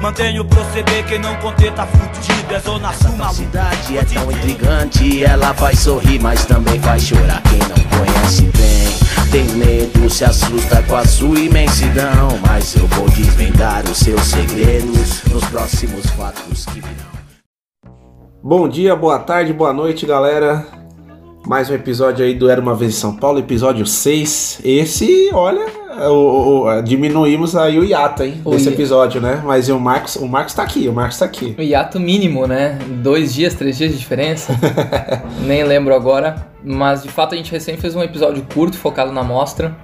Mantenho o proceder, quem não conter tá fudido. É zona sul, A maluco. cidade é tão intrigante, ela faz sorrir, mas também faz chorar. Quem não conhece bem, tem medo, se assusta com a sua imensidão. Mas eu vou desvendar os seus segredos nos próximos fatos que virão. Bom dia, boa tarde, boa noite, galera. Mais um episódio aí do Era uma Vez em São Paulo, episódio 6. Esse, olha, o- o- diminuímos aí o hiato, hein, O desse episódio, né? Mas o Marcos, o Marcos tá aqui, o Marcos tá aqui. O hiato mínimo, né? Dois dias, três dias de diferença. Nem lembro agora. Mas de fato a gente recém fez um episódio curto focado na mostra.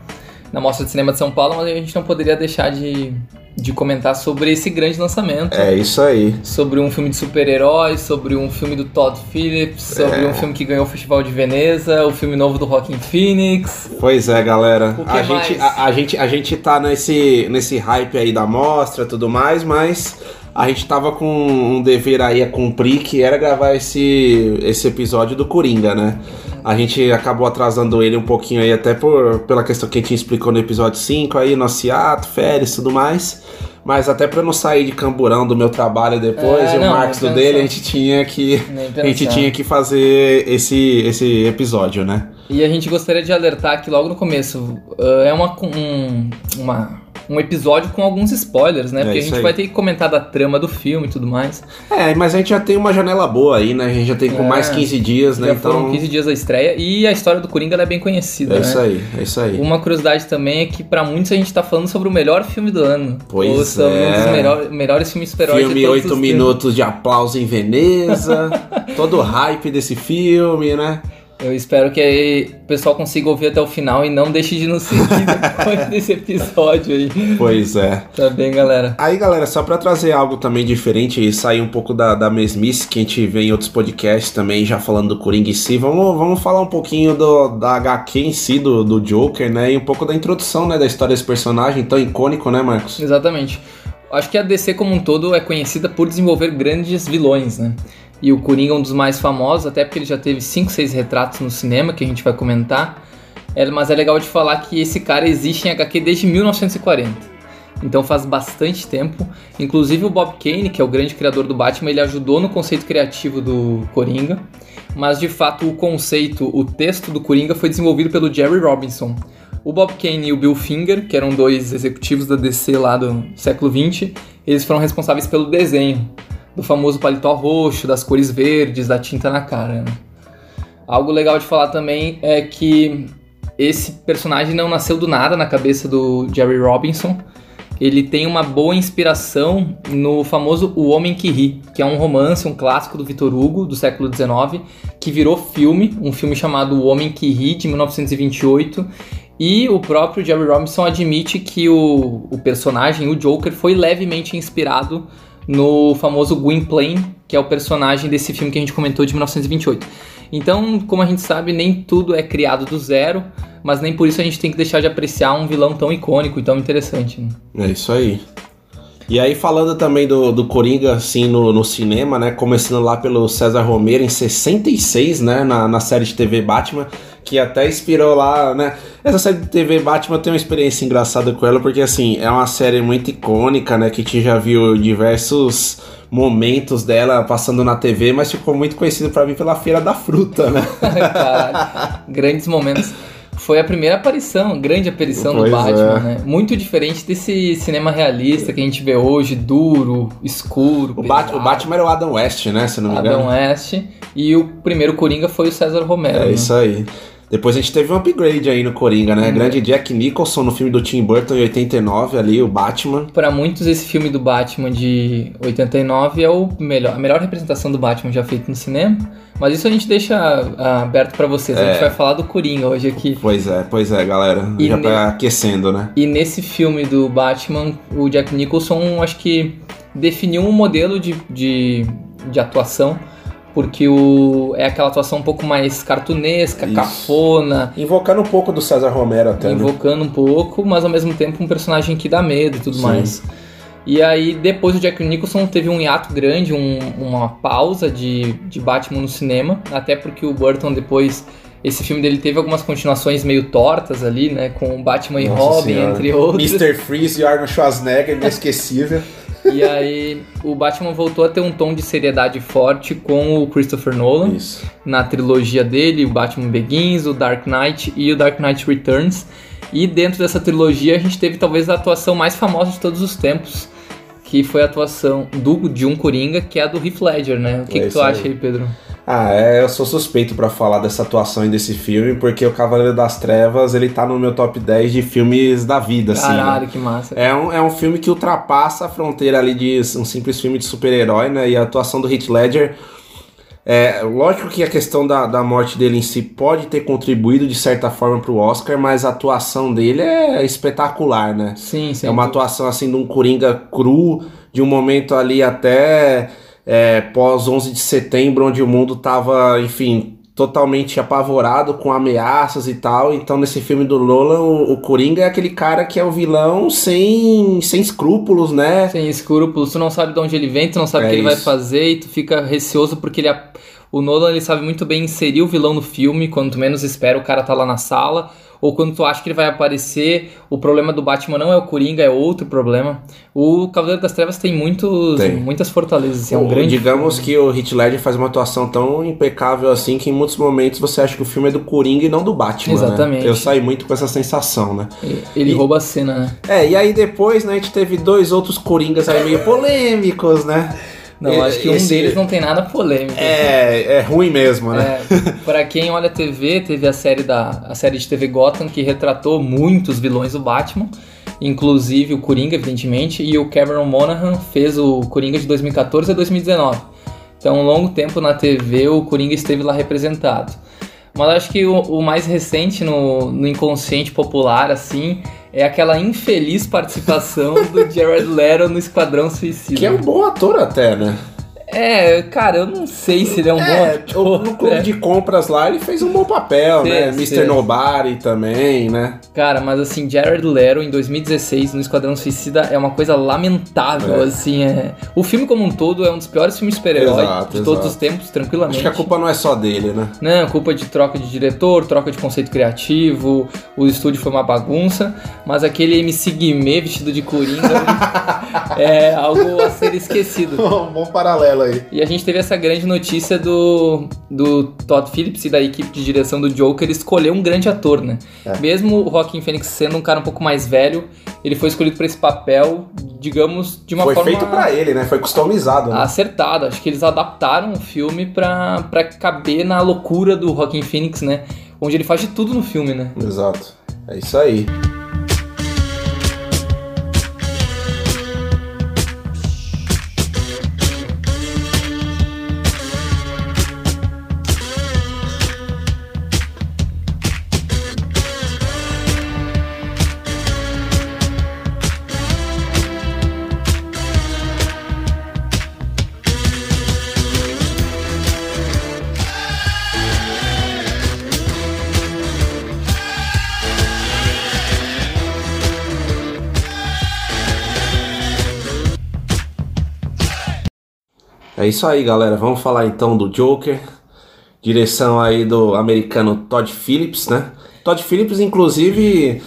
Na mostra de cinema de São Paulo, mas a gente não poderia deixar de, de comentar sobre esse grande lançamento. É isso aí. Sobre um filme de super-heróis, sobre um filme do Todd Phillips, sobre um filme que ganhou o Festival de Veneza, o filme novo do Joaquin Phoenix. Pois é, galera. O que A gente, mais? a, a gente, a gente tá nesse, nesse hype aí da mostra e tudo mais, mas a gente tava com um dever aí a cumprir, que era gravar esse, esse episódio do Coringa, né? A gente acabou atrasando ele um pouquinho aí, até por, pela questão que a gente explicou no episódio 5 aí, nosso hiato, férias e tudo mais. Mas até pra não sair de camburão do meu trabalho depois É, e o não, Marcos do nem dele, a gente tinha que. A gente tinha que fazer esse, esse episódio, né? E a gente gostaria de alertar que logo no começo uh, é uma, um, uma- um episódio com alguns spoilers, né? É Porque a gente aí. vai ter que comentar da trama do filme e tudo mais. É, mas a gente já tem uma janela boa aí, né? A gente já tem com É, mais 15 dias, né? Já então. foram 15 dias da estreia e a história do Coringa é bem conhecida, É né? isso aí, é isso aí. Uma curiosidade também é que pra muitos a gente tá falando sobre o melhor filme do ano. Pois Ou sobre um dos é. melhor- melhores filmes super-heróis de Filme todos 8 os minutos de aplauso em Veneza. todo o hype desse filme, né? Eu espero que o pessoal consiga ouvir até o final e não deixe de nos seguir depois desse episódio aí. Pois é. Tá bem, galera? Aí, galera, só pra trazer algo também diferente e sair um pouco da, da mesmice que a gente vê em outros podcasts também, já falando do Coringa em si, vamos, vamos falar um pouquinho do, da HQ em si, do, do Joker, né? E um pouco da introdução, né? Da história desse personagem tão icônico, né, Marcos? Exatamente. Acho que a DC como um todo é conhecida por desenvolver grandes vilões, né? E o Coringa é um dos mais famosos, até porque ele já teve 5, 6 retratos no cinema, que a gente vai comentar. É, mas é legal de falar que esse cara existe em HQ desde 1940. Então faz bastante tempo. Inclusive o Bob Kane, que é o grande criador do Batman, ele ajudou no conceito criativo do Coringa. Mas de fato o conceito, o texto do Coringa foi desenvolvido pelo Jerry Robinson. O Bob Kane e o Bill Finger, que eram dois executivos da DC lá do século 20, eles foram responsáveis pelo desenho do famoso paletó roxo, das cores verdes, da tinta na cara. né? Algo legal de falar também é que esse personagem não nasceu do nada na cabeça do Jerry Robinson. Ele tem uma boa inspiração no famoso O Homem que Ri, que é um romance, um clássico do Victor Hugo, do século XIX, que virou filme, um filme chamado O Homem que Ri, de 1928. E o próprio Jerry Robinson admite que o, o personagem, o Joker, foi levemente inspirado no famoso Gwynplaine, que é o personagem desse filme que a gente comentou de 1928. Então, como a gente sabe, nem tudo é criado do zero, mas nem por isso a gente tem que deixar de apreciar um vilão tão icônico e tão interessante. né? É isso aí. E aí, falando também do, do Coringa, assim, no, no cinema, né? Começando lá pelo César Romero em 66, né? Na, na série de TV Batman, que até inspirou lá, né? Essa série de TV Batman tem uma experiência engraçada com ela, porque, assim, é uma série muito icônica, né? Que a gente já viu diversos momentos dela passando na TV, mas ficou muito conhecido pra mim pela Feira da Fruta, né? Grandes momentos. Foi a primeira aparição, grande aparição Pois do Batman, é. né? Muito diferente desse cinema realista que a gente vê hoje, duro, escuro. O, Bat- o Batman era o Adam West, né? Se não me engano. Adam West. E o primeiro Coringa foi o César Romero. É né? isso aí. Depois a gente teve um upgrade aí no Coringa, né? Grande Jack Nicholson no filme do Tim Burton em 89, ali, o Batman. Pra muitos, esse filme do Batman de 89 é o melhor, a melhor representação do Batman já feito no cinema. Mas isso a gente deixa ah, aberto pra vocês. A É. gente vai falar do Coringa hoje aqui. Pois é, pois é, galera. E Já ne- tá aquecendo, né? E nesse filme do Batman, o Jack Nicholson acho que definiu um modelo de, de, de atuação porque o, é aquela atuação um pouco mais cartunesca, Isso. cafona, Invocando um pouco do César Romero até, né? invocando um pouco, mas ao mesmo tempo um personagem que dá medo e tudo Sim. mais. E aí, depois o Jack Nicholson teve um hiato grande, um- uma pausa de, de Batman no cinema, até porque o Burton depois. Esse filme dele teve algumas continuações meio tortas ali, né? Com Batman e Nossa Robin, Senhora. entre outros. Mr. Freeze e Arnold Schwarzenegger, inesquecível. E aí o Batman voltou a ter um tom de seriedade forte com o Christopher Nolan Isso. na trilogia dele, o Batman Begins, o Dark Knight e o Dark Knight Returns. E dentro dessa trilogia a gente teve talvez a atuação mais famosa de todos os tempos, que foi a atuação do de um Coringa, que é a do Heath Ledger, né? O que, É que tu acha aí, Pedro? Ah, é, eu sou suspeito pra falar dessa atuação e desse filme, porque o Cavaleiro das Trevas, ele tá no meu top 10 de filmes da vida, assim. né? Caralho, que massa. É um, é um filme que ultrapassa a fronteira ali de um simples filme de super-herói, né? E a atuação do Heath Ledger. É, lógico que a questão da, da morte dele em si pode ter contribuído de certa forma pro Oscar, mas a atuação dele é espetacular, né? Sim, sim. É uma atuação assim de um Coringa cru, de um momento ali até é, pós 11 de setembro, onde o mundo tava, enfim, totalmente apavorado com ameaças e tal. Então nesse filme do Nolan, o, o Coringa é aquele cara que é o vilão sem, sem escrúpulos, né? Sem escrúpulos, tu não sabe de onde ele vem, tu não sabe o É que ele vai isso. fazer e tu fica receoso porque ele o Nolan ele sabe muito bem inserir o vilão no filme, quando tu menos espera o cara tá lá na sala, ou quando tu acha que ele vai aparecer, o problema do Batman não é o Coringa, é outro problema. O Cavaleiro das Trevas tem muitos, Tem. muitas fortalezas, assim, é um O- grande Digamos que o Heath Ledger faz uma atuação tão impecável assim que em muitos momentos você acha que o filme é do Coringa e não do Batman. né? Exatamente. Eu saí muito com essa sensação, né? ele E- rouba a cena, né? É, e aí depois, né, a gente teve dois outros Coringas aí meio polêmicos, né? Não, acho que um esse- deles não tem nada polêmico. É, é ruim mesmo, né? É, pra quem olha TV, teve a série da a série de TV Gotham que retratou muitos vilões do Batman, inclusive o Coringa, evidentemente, e o Cameron Monaghan fez o Coringa de 2014 a 2019. Então, um longo tempo na TV o Coringa esteve lá representado. Mas acho que o, o mais recente no, no inconsciente popular, assim, é aquela infeliz participação do Jared Leto no Esquadrão Suicida. Que é um bom ator até, né? É, cara, eu não sei se ele é um bom É, ator. no clube né? de compras lá ele fez um bom papel, né? sim. Mr. Nobody também, né? Cara, mas assim, Jared Leto em 2016 no Esquadrão Suicida é uma coisa lamentável, É. assim, é... O filme como um todo é um dos piores filmes de super-herói de todos exato. os tempos, tranquilamente. Acho que a culpa não é só dele, né? Não, culpa de troca de diretor, troca de conceito criativo, o estúdio foi uma bagunça, mas aquele MC Guimê vestido de Coringa é algo a ser esquecido. um bom paralelo aí. E a gente teve essa grande notícia do, do Todd Phillips e da equipe de direção do Joker escolher um grande ator, né? É. Mesmo o Joaquin Phoenix sendo um cara um pouco mais velho, ele foi escolhido para esse papel, digamos, de uma Foi forma feito pra ele, né? Foi customizado, né? acertada. Acho que eles adaptaram o filme pra, pra caber na loucura do Joaquin Phoenix, né? Onde ele faz de tudo no filme, né? Exato. É isso aí. É isso aí, galera. Vamos falar então do Joker. Direção aí do americano Todd Phillips, né? Todd Phillips, inclusive,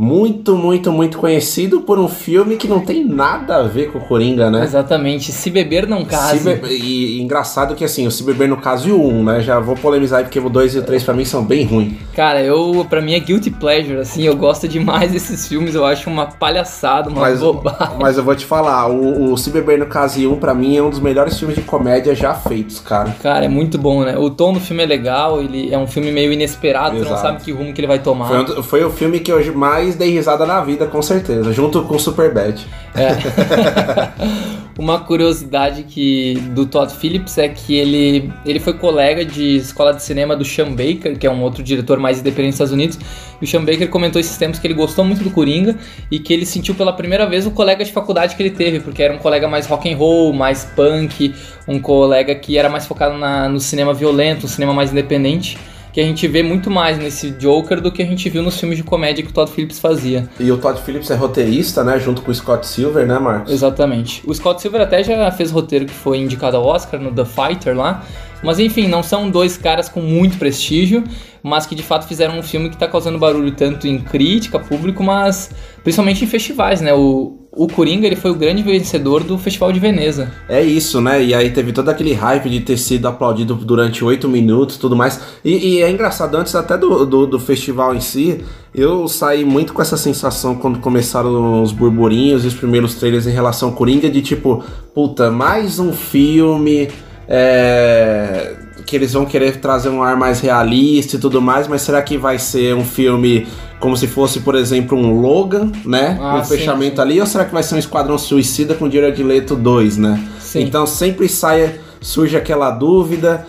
muito, muito, muito conhecido por um filme que não tem nada a ver com o Coringa, né? Exatamente. Se beber não case. Be- E, e engraçado que assim, o Se Beber no caso e o 1, né? Já vou polemizar aí porque o 2 e o 3 pra mim são bem ruins. Cara, eu, pra mim é guilty pleasure, assim, eu gosto demais desses filmes, eu acho uma palhaçada, uma Mas, bobagem. mas eu vou te falar, o, o Se Beber no caso e 1 pra mim é um dos melhores filmes de comédia já feitos, cara. Cara, é muito bom, né? O tom do filme é legal, ele é um filme meio inesperado, tu não Exato. sabe que rumo que ele vai tomar. Foi, foi o filme que eu mais mais dei risada na vida, com certeza, junto com o Superbad. Uma curiosidade que do Todd Phillips é que ele, ele foi colega de escola de cinema do Sean Baker, que é um outro diretor mais independente dos Estados Unidos. E o Sean Baker comentou esses tempos que ele gostou muito do Coringa e que ele sentiu pela primeira vez o colega de faculdade que ele teve, porque era um colega mais rock and roll, mais punk, um colega que era mais focado na, no cinema violento, um cinema mais independente que a gente vê muito mais nesse Joker do que a gente viu nos filmes de comédia que o Todd Phillips fazia. E o Todd Phillips é roteirista, né? Junto com o Scott Silver, né, Marcos? Exatamente. O Scott Silver até já fez roteiro que foi indicado ao Oscar no The Fighter lá. Mas enfim, não são dois caras com muito prestígio, mas que de fato fizeram um filme que tá causando barulho tanto em crítica, público, mas principalmente em festivais, né? O, o Coringa ele foi o grande vencedor do Festival de Veneza. É isso, né? E aí teve todo aquele hype de ter sido aplaudido durante oito minutos tudo mais. E, e, é engraçado, antes até do, do, do, festival em si, eu saí muito com essa sensação quando começaram os burburinhos e os primeiros trailers em relação ao Coringa, de tipo, puta, mais um filme. É que eles vão querer trazer um ar mais realista e tudo mais, mas será que vai ser um filme como se fosse, por exemplo, um Logan, né? Ah, um sim, fechamento sim. ali, ou será que vai ser um Esquadrão Suicida com Jared Leto 2, né? Sim. Então sempre sai, surge aquela dúvida,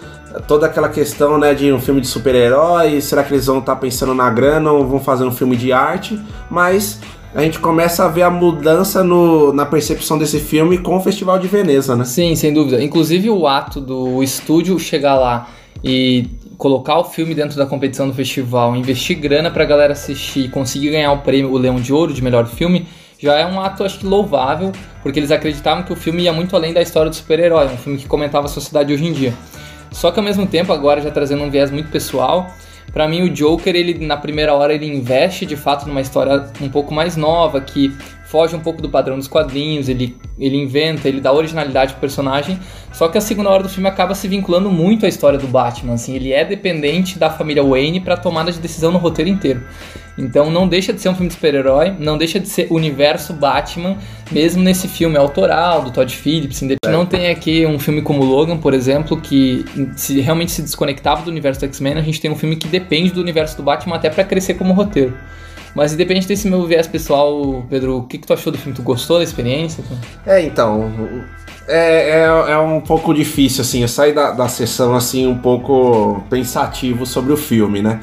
toda aquela questão, né, de um filme de super-herói, será que eles vão estar tá pensando na grana ou vão fazer um filme de arte? Mas a gente começa a ver a mudança no, na percepção desse filme com o Festival de Veneza, né? Sim, sem dúvida. Inclusive o ato do estúdio chegar lá e colocar o filme dentro da competição do festival, investir grana pra galera assistir e conseguir ganhar o prêmio, o Leão de Ouro de melhor filme, já é um ato, acho que, louvável, porque eles acreditavam que o filme ia muito além da história do super-herói, um filme que comentava a sociedade hoje em dia. Só que ao mesmo tempo, agora já trazendo um viés muito pessoal, para mim, o Joker, ele na primeira hora, ele investe de fato numa história um pouco mais nova, que foge um pouco do padrão dos quadrinhos, ele, ele inventa, ele dá originalidade pro personagem. Só que a segunda hora do filme acaba se vinculando muito à história do Batman, assim, ele é dependente da família Wayne para tomada de decisão no roteiro inteiro. Então não deixa de ser um filme de super-herói, não deixa de ser universo Batman, mesmo nesse filme autoral do Todd Phillips. Não tem aqui um filme como Logan, por exemplo, que se realmente se desconectava do universo do X-Men, a gente tem um filme que depende do universo do Batman até para crescer como roteiro. Mas independente desse meu viés pessoal, Pedro, o que, que tu achou do filme? Tu gostou da experiência? É, então. É, é, é um pouco difícil, assim. Eu saí da, da sessão, assim, um pouco pensativo sobre o filme, né?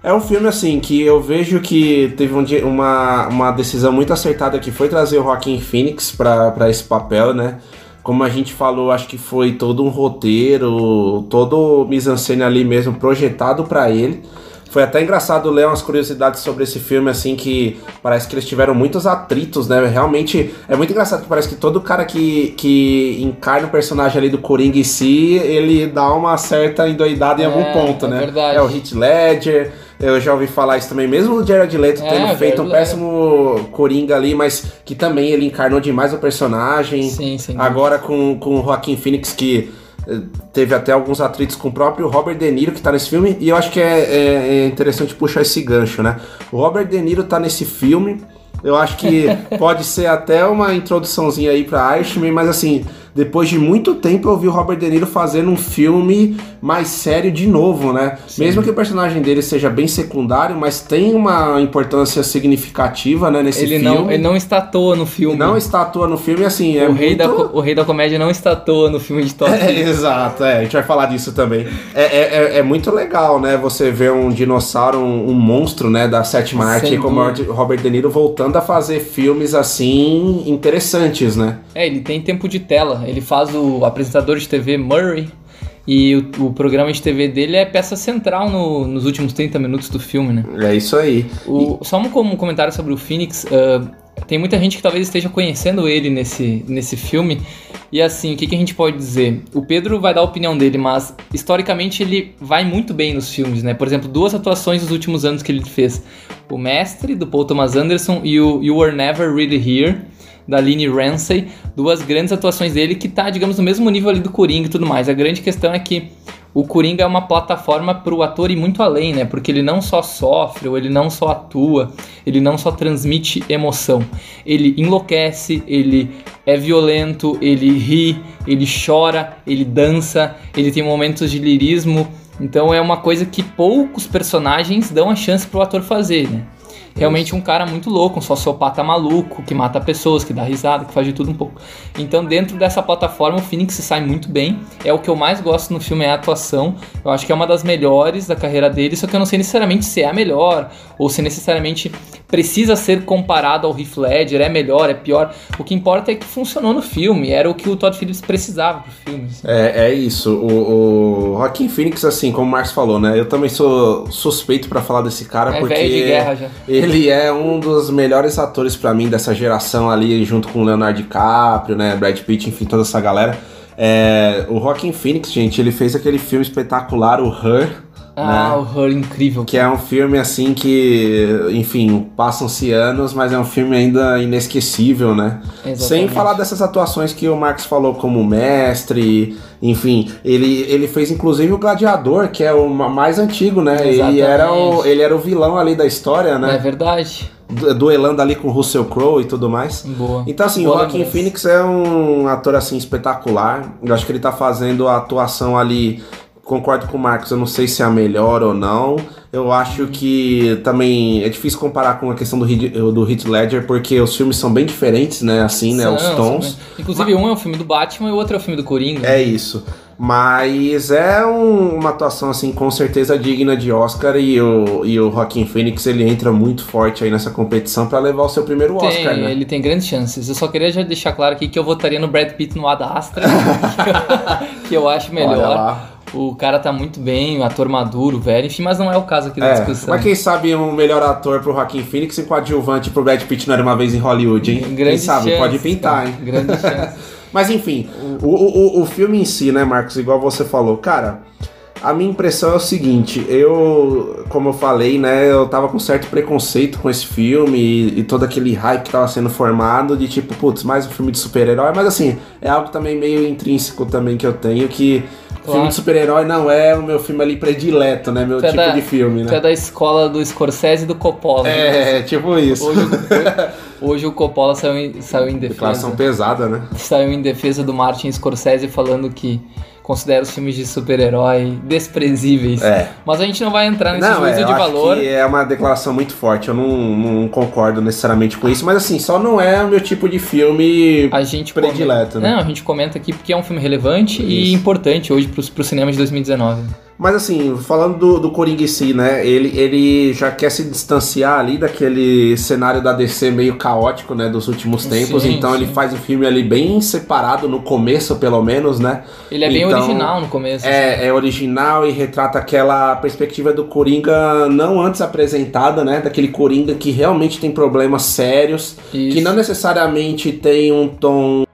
É um filme assim que eu vejo que teve um, uma, uma decisão muito acertada que foi trazer o Joaquin Phoenix para esse papel, né? Como a gente falou, acho que foi todo um roteiro, todo o mise-en-scène ali mesmo projetado para ele. Foi até engraçado ler umas curiosidades sobre esse filme, assim, que parece que eles tiveram muitos atritos, né? Realmente é muito engraçado que parece que todo cara que, que encarna o personagem ali do Coringa em si, ele dá uma certa endoidada em é, algum ponto, é né? Verdade. É o Heath Ledger. Eu já ouvi falar isso também, mesmo o Jared Leto é, tendo feito um péssimo Coringa ali, mas que também ele encarnou demais o personagem. Sim, sim. Agora com, com o Joaquim Phoenix, que teve até alguns atritos com o próprio Robert De Niro que tá nesse filme, e eu acho que é, é, é interessante puxar esse gancho, né? O Robert De Niro tá nesse filme, eu acho que pode ser até uma introduçãozinha aí pra Irishman, mas assim, depois de muito tempo eu vi o Robert De Niro fazendo um filme mais sério de novo, né? Sim. Mesmo que o personagem dele seja bem secundário, mas tem uma importância significativa, né, nesse ele filme. Não, ele não está à toa no filme. Não está à toa no filme, assim, é o muito... Rei da, o Rei da Comédia não está à toa no filme de Top é, Exato, é, a gente vai falar disso também. É, é, é, é muito legal, né, você ver um dinossauro, um, um monstro, né, da sétima arte, como o Robert De Niro voltando a fazer filmes, assim, interessantes, né? É, ele tem tempo de tela, ele faz o apresentador de TV Murray. E o, o programa de TV dele é peça central no, nos últimos 30 minutos do filme, né? É isso aí. O, Só um, um comentário sobre o Phoenix. Uh, tem muita gente que talvez esteja conhecendo ele nesse, nesse filme. E assim, o que, que, a gente pode dizer? O Pedro vai dar a opinião dele, mas historicamente ele vai muito bem nos filmes, né? Por exemplo, duas atuações dos últimos anos que ele fez: O Mestre, do Paul Thomas Anderson, e o You Were Never Really Here da Lini Ramsey, duas grandes atuações dele que tá, digamos, no mesmo nível ali do Coringa e tudo mais. A grande questão é que o Coringa é uma plataforma para o ator ir muito além, né? Porque ele não só sofre, ou ele não só atua, ele não só transmite emoção. Ele enlouquece, ele é violento, ele ri, ele chora, ele dança, ele tem momentos de lirismo. Então é uma coisa que poucos personagens dão a chance para o ator fazer, né? Realmente um cara muito louco, um sociopata maluco, que mata pessoas, que dá risada, que faz de tudo um pouco. Então, dentro dessa plataforma, o Phoenix se sai muito bem. É o que eu mais gosto no filme, é a atuação. Eu acho que é uma das melhores da carreira dele, só que eu não sei necessariamente se é a melhor, ou se necessariamente precisa ser comparado ao Heath Ledger, é melhor, é pior. O que importa é que funcionou no filme, era o que o Todd Phillips precisava pro filme. assim. É, é isso. O, o Joaquin Phoenix, assim, como o Marcos falou, né? Eu também sou suspeito pra falar desse cara, É porque de guerra já. ele é um dos melhores atores pra mim dessa geração ali, junto com Leonardo DiCaprio, né? Brad Pitt, enfim, toda essa galera. É, o Joaquin Phoenix, gente, ele fez aquele filme espetacular, o Her, Ah, né? o Her incrível. Que é um filme assim que, enfim, passam-se anos, mas é um filme ainda inesquecível, né? Sem Exatamente. falar dessas atuações que o Marcos falou como mestre, enfim, ele, ele fez inclusive o Gladiador, que é o ma- mais antigo, né? Ele era, o, ele era o vilão ali da história, É né? verdade. Du- Duelando ali com o Russell Crowe e tudo mais. Boa. Então, assim, Boa o Joaquin. Phoenix é um ator, assim, espetacular. Eu acho que ele tá fazendo a atuação ali. Concordo com o Marcos, eu não sei se é a melhor ou não. Eu acho que também é difícil comparar com a questão do, do Heath Ledger, porque os filmes são bem diferentes, né? Assim, né? Os São, tons. são, né? Inclusive, um é o filme do Batman e o outro é o filme do Coringa. É isso. Mas é um- uma atuação, assim, com certeza digna de Oscar e o, e o Joaquin Phoenix, ele entra muito forte aí nessa competição pra levar o seu primeiro Tem, Oscar, né? Ele tem grandes chances. Eu só queria já deixar claro aqui que eu votaria no Brad Pitt no Ad Astra, que eu acho Olha melhor. O cara tá muito bem, o ator maduro, velho, enfim, mas não é o caso aqui da É, discussão. mas quem sabe um melhor ator pro Joaquin Phoenix e coadjuvante pro Brad Pitt não era uma vez em Hollywood, hein? quem Grandes sabe, chances, pode pintar, cara, hein? Grandes chances. Mas enfim, o, o, o- o filme em si, né, Marcos, igual você falou, cara, a minha impressão é o seguinte, eu, como eu falei, né, eu tava com certo preconceito com esse filme e, e todo aquele hype que tava sendo formado de tipo, putz, mais um filme de super-herói, mas assim, é algo também meio intrínseco também que eu tenho, que Claro. filme de super-herói não é o meu filme ali predileto, né, meu Tu é tipo da- de filme, Tu né? é da escola do Scorsese e do Coppola. né? É, tipo isso. Hoje, o- hoje o Coppola saiu em, saiu em Declaração defesa. pesada, né? Saiu em defesa do Martin Scorsese falando que considera os filmes de super-herói desprezíveis. É. Mas a gente não vai entrar nesse Não, juízo é, eu de acho valor. que é uma declaração muito forte. Eu não, não concordo necessariamente com isso, mas assim, só não é o meu tipo de filme A gente predileto, comenta, né? Não, a gente comenta aqui porque é um filme relevante e Isso. importante hoje pro, pro cinema de 2019. Mas assim, falando do, do Coringa em si, né? Ele, ele já quer se distanciar ali daquele cenário da DC meio caótico, né? Dos últimos tempos. Sim, então ele sim. faz um filme ali bem separado no começo, pelo menos, né? Ele é bem Então, original no começo. assim. É, é original e retrata aquela perspectiva do Coringa não antes apresentada, né? Daquele Coringa que realmente tem problemas sérios, Isso. que não necessariamente tem um tom.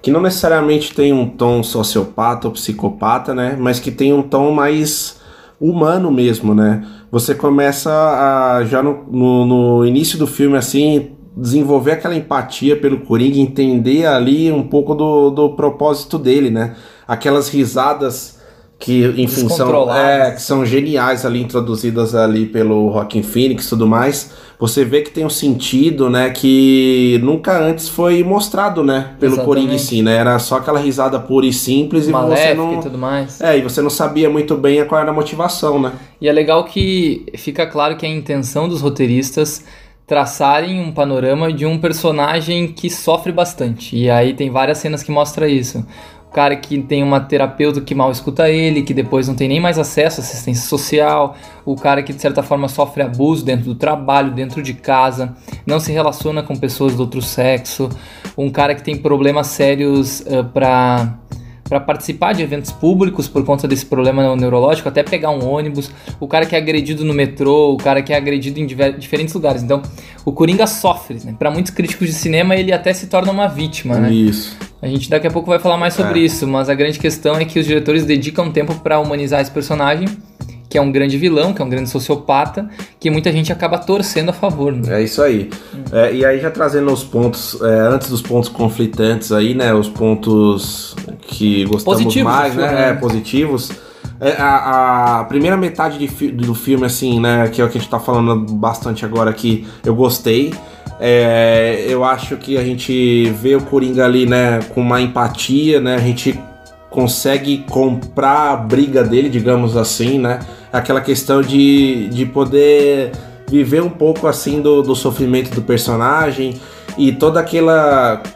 Que não necessariamente tem um tom sociopata ou psicopata, né? Mas que tem um tom mais humano mesmo, né? Você começa a, já no, no, no início do filme, assim, desenvolver aquela empatia pelo Coringa, entender ali um pouco do, do propósito dele, né? Aquelas risadas que, são, Descontroladas. é, que são geniais ali, introduzidas ali pelo Joaquin Phoenix e tudo mais. Você vê que tem um sentido, né, que nunca antes foi mostrado, né, pelo Exatamente. Coringa em si, né? Era só aquela risada pura e simples e você Maléfica não... e tudo mais. É, e você não sabia muito bem qual era a motivação, né? E é legal que fica claro que a intenção dos roteiristas traçarem um panorama de um personagem que sofre bastante. E aí tem várias cenas que mostra isso. Cara que tem uma terapeuta que mal escuta ele, que depois não tem nem mais acesso à assistência social, o cara que de certa forma sofre abuso dentro do trabalho, dentro de casa, não se relaciona com pessoas do outro sexo, um cara que tem problemas sérios para para participar de eventos públicos por conta desse problema neurológico, até pegar um ônibus, o cara que é agredido no metrô, o cara que é agredido em diferentes lugares. Então, o Coringa sofre, né? Para muitos críticos de cinema, ele até se torna uma vítima, né? Isso. A gente daqui a pouco vai falar mais sobre É. isso, mas a grande questão é que os diretores dedicam tempo para humanizar esse personagem, que é um grande vilão, que é um grande sociopata, que muita gente acaba torcendo a favor, né? É isso aí. É, e aí já trazendo os pontos, é, antes dos pontos conflitantes aí, né? Os pontos que gostamos Positivos mais, do filme, né? né? É, positivos. É, a, a primeira metade de do filme, assim, né? Que é o que a gente tá falando bastante agora aqui, eu gostei. É, eu acho que a gente vê o Coringa ali, né? Com uma empatia, né? A gente consegue comprar a briga dele, digamos assim, né? Aquela questão de, de poder viver um pouco assim do, do sofrimento do personagem e todo aquele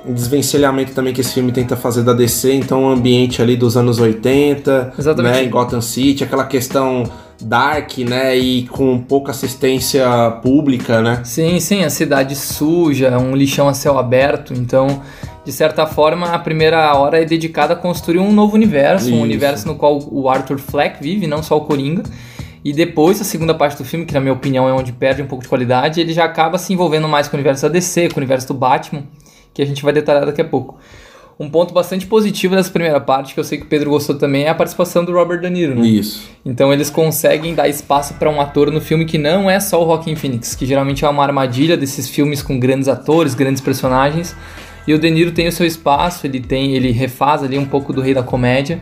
desvencilhamento também que esse filme tenta fazer da DC, então o ambiente ali dos anos 80, Exatamente. né, em Gotham City, aquela questão dark, né, e com pouca assistência pública, né? Sim, sim, a cidade suja, um lixão a céu aberto, então, de certa forma, a primeira hora é dedicada a construir um novo universo, Isso. um universo no qual o Arthur Fleck vive, não só o Coringa. E depois, a segunda parte do filme, que na minha opinião é onde perde um pouco de qualidade, ele já acaba se envolvendo mais com o universo da DC, com o universo do Batman, que a gente vai detalhar daqui a pouco. Um ponto bastante positivo dessa primeira parte, que eu sei que o Pedro gostou também, é a participação do Robert De Niro, né? Isso. Então eles conseguem dar espaço para um ator no filme que não é só o Joaquin Phoenix, que geralmente é uma armadilha desses filmes com grandes atores, grandes personagens. E o De Niro tem o seu espaço, ele tem, ele refaz ali um pouco do Rei da Comédia,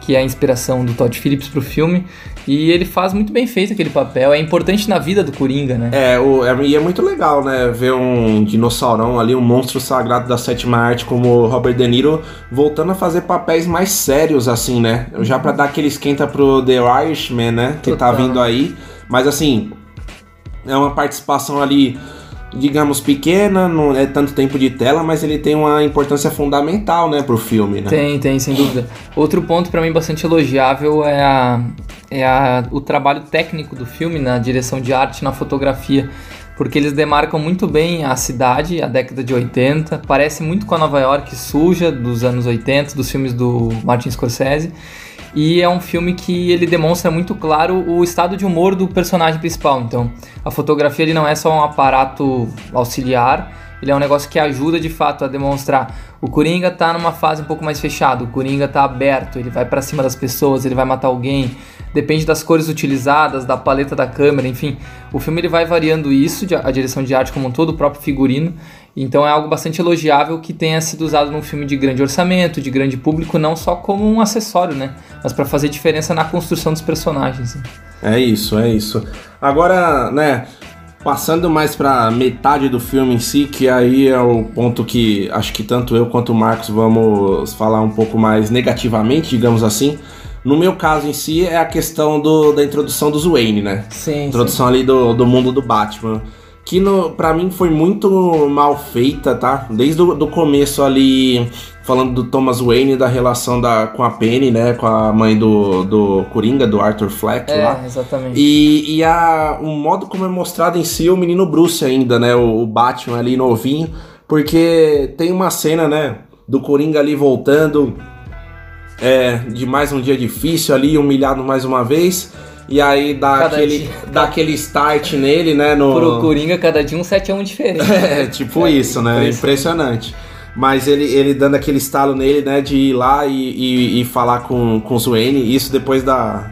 que é a inspiração do Todd Phillips pro filme, e ele faz muito bem feito aquele papel. É importante na vida do Coringa, né? É, o, é, e é muito legal, né? Ver um dinossaurão ali, um monstro sagrado da sétima arte como o Robert De Niro voltando a fazer papéis mais sérios, assim, né? Já pra dar aquele esquenta pro The Irishman, né? Que tá Total. vindo aí. Mas assim, é uma participação ali, digamos, pequena, não é tanto tempo de tela, mas ele tem uma importância fundamental, né, pro filme, né? Tem, tem, sem dúvida. Outro ponto pra mim bastante elogiável é, a, é a, o trabalho técnico do filme na direção de arte, na fotografia, porque eles demarcam muito bem a cidade, a década de 80, parece muito com a Nova York suja dos anos 80, dos filmes do Martin Scorsese. E é um filme que ele demonstra muito claro o estado de humor do personagem principal. Então, a fotografia ele não é só um aparato auxiliar, ele é um negócio que ajuda de fato a demonstrar. O Coringa tá numa fase um pouco mais fechada, o Coringa tá aberto, ele vai pra cima das pessoas, ele vai matar alguém. Depende das cores utilizadas, da paleta da câmera, enfim. O filme ele vai variando isso, a direção de arte como um todo, o próprio figurino. Então é algo bastante elogiável que tenha sido usado num filme de grande orçamento, de grande público, não só como um acessório, né? Mas pra fazer diferença na construção dos personagens. né? É isso, é isso. Agora, né, passando mais pra metade do filme em si, que aí é o ponto que acho que tanto eu quanto o Marcos vamos falar um pouco mais negativamente, digamos assim. No meu caso em si, é a questão do, da introdução do Wayne, né? Sim. Introdução ali do, do mundo do Batman. Que no, pra mim foi muito mal feita, tá? Desde o do começo ali, falando do Thomas Wayne, da relação da, com a Penny, né? Com a mãe do, do Coringa, do Arthur Fleck lá. É, exatamente. E, e a, o modo como é mostrado em si o menino Bruce ainda, né? O, o Batman ali novinho. Porque tem uma cena, né? Do Coringa ali voltando é, de mais um dia difícil ali, humilhado mais uma vez. E aí dá, Cada aquele, dia. dá aquele start nele, né? No... Pro Coringa, cada dia um 7 a 1 diferente. É, tipo É, isso, né? Impressionante. Mas ele, ele dando aquele estalo nele, né? De ir lá e, e, e falar com, com o Wayne. Isso depois da,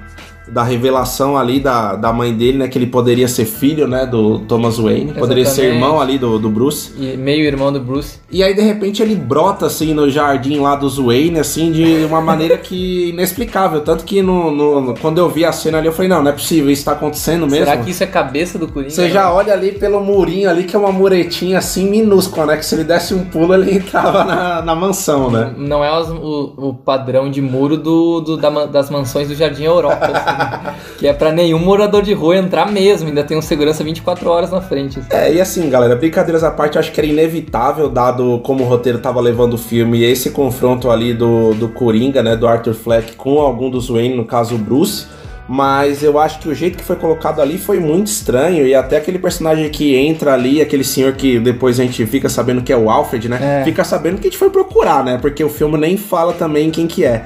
da revelação ali da, da mãe dele, né? Que ele poderia ser filho, né? Do Thomas Wayne. Poderia ser irmão ali do, do Bruce. E meio irmão do Bruce. E aí, de repente, ele brota, assim, no jardim lá dos Wayne, assim, de uma maneira que inexplicável. Tanto que no, no- quando eu vi a cena ali, eu falei, não, não é possível, isso tá acontecendo mesmo. Será que isso é cabeça do Coringa? Você já olha ali pelo murinho ali, que é uma muretinha assim minúscula, né? Que se ele desse um pulo, ele entrava na, na mansão, né? Não é os- o, o padrão de muro do, do- da das mansões do Jardim Europa. assim, que é pra nenhum morador de rua entrar mesmo. Ainda tem um segurança 24 horas na frente. assim. É, e assim, galera, brincadeiras à parte, eu acho que era inevitável, dado como o roteiro tava levando o filme, e esse confronto ali do, do Coringa, né? Do Arthur Fleck com algum dos Wayne, no caso o Bruce. Mas eu acho que o jeito que foi colocado ali foi muito estranho. E até aquele personagem que entra ali, aquele senhor que depois a gente fica sabendo que é o Alfred, né? É. Fica sabendo que a gente foi procurar, né? Porque o filme nem fala também quem que é.